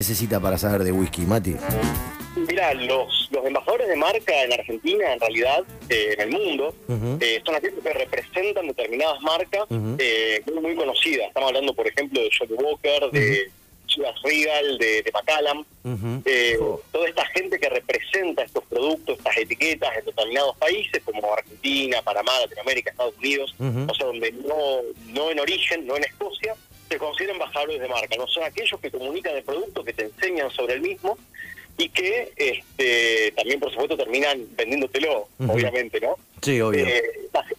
necesita para saber de whisky, Mati? Mira, los, los embajadores de marca en Argentina, en realidad, eh, en el mundo, Ujú. eh, son aquellos que representan determinadas marcas eh, muy, muy conocidas. Estamos hablando, por ejemplo, de Johnny Walker, de Chivas Regal, de, de Macallan. Eh, toda esta gente que representa estos productos, estas etiquetas en determinados países como Argentina, Panamá, Latinoamérica, Estados Unidos, o sea, donde no, no en origen, no en Escocia, se consideran embajadores de marca. No son aquellos que comunican el producto, que te enseñan sobre el mismo y que este, también, por supuesto, terminan vendiéndotelo, Ujú. obviamente, ¿no? Sí, obvio. Eh,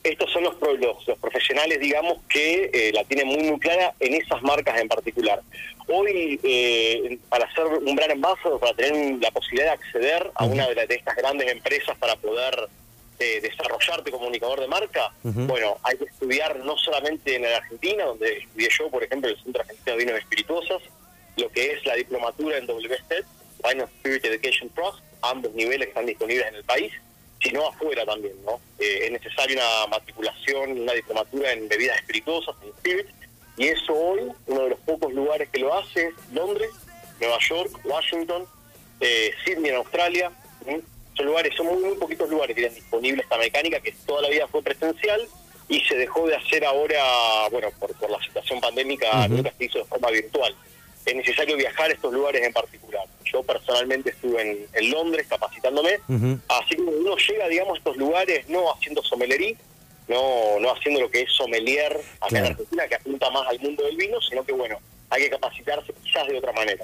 estos son los, pro- los, los profesionales, digamos, que eh, la tienen muy, muy clara en esas marcas en particular. Hoy, eh, para ser un gran ambassador, para tener la posibilidad de acceder a una de, las- de estas grandes empresas para poder eh, desarrollarte comunicador de marca, bueno, hay que estudiar no solamente en la Argentina, donde estudié yo, por ejemplo, el Centro Argentino de Vinos Espirituosas, lo que es la diplomatura en WSET, Wine and Spirit Education Trust, ambos niveles están disponibles en el país, sino afuera también, ¿no? Eh, es necesaria una matriculación, una diplomatura en bebidas espirituosas, en spirit, y eso hoy, uno de los pocos lugares que lo hace es Londres, Nueva York, Washington, eh, Sydney en Australia, ¿m? Son lugares, son muy, muy poquitos lugares que tienen disponible esta mecánica que toda la vida fue presencial y se dejó de hacer ahora, bueno, por, por la situación pandémica, nunca se hizo de forma virtual. Es necesario viajar a estos lugares en particular. Yo personalmente estuve en, en Londres capacitándome, así que uno llega, digamos, a estos lugares no haciendo somelería, no, no haciendo lo que es sommelier acá Claro. en Argentina, que apunta más al mundo del vino, sino que, bueno, hay que capacitarse quizás de otra manera.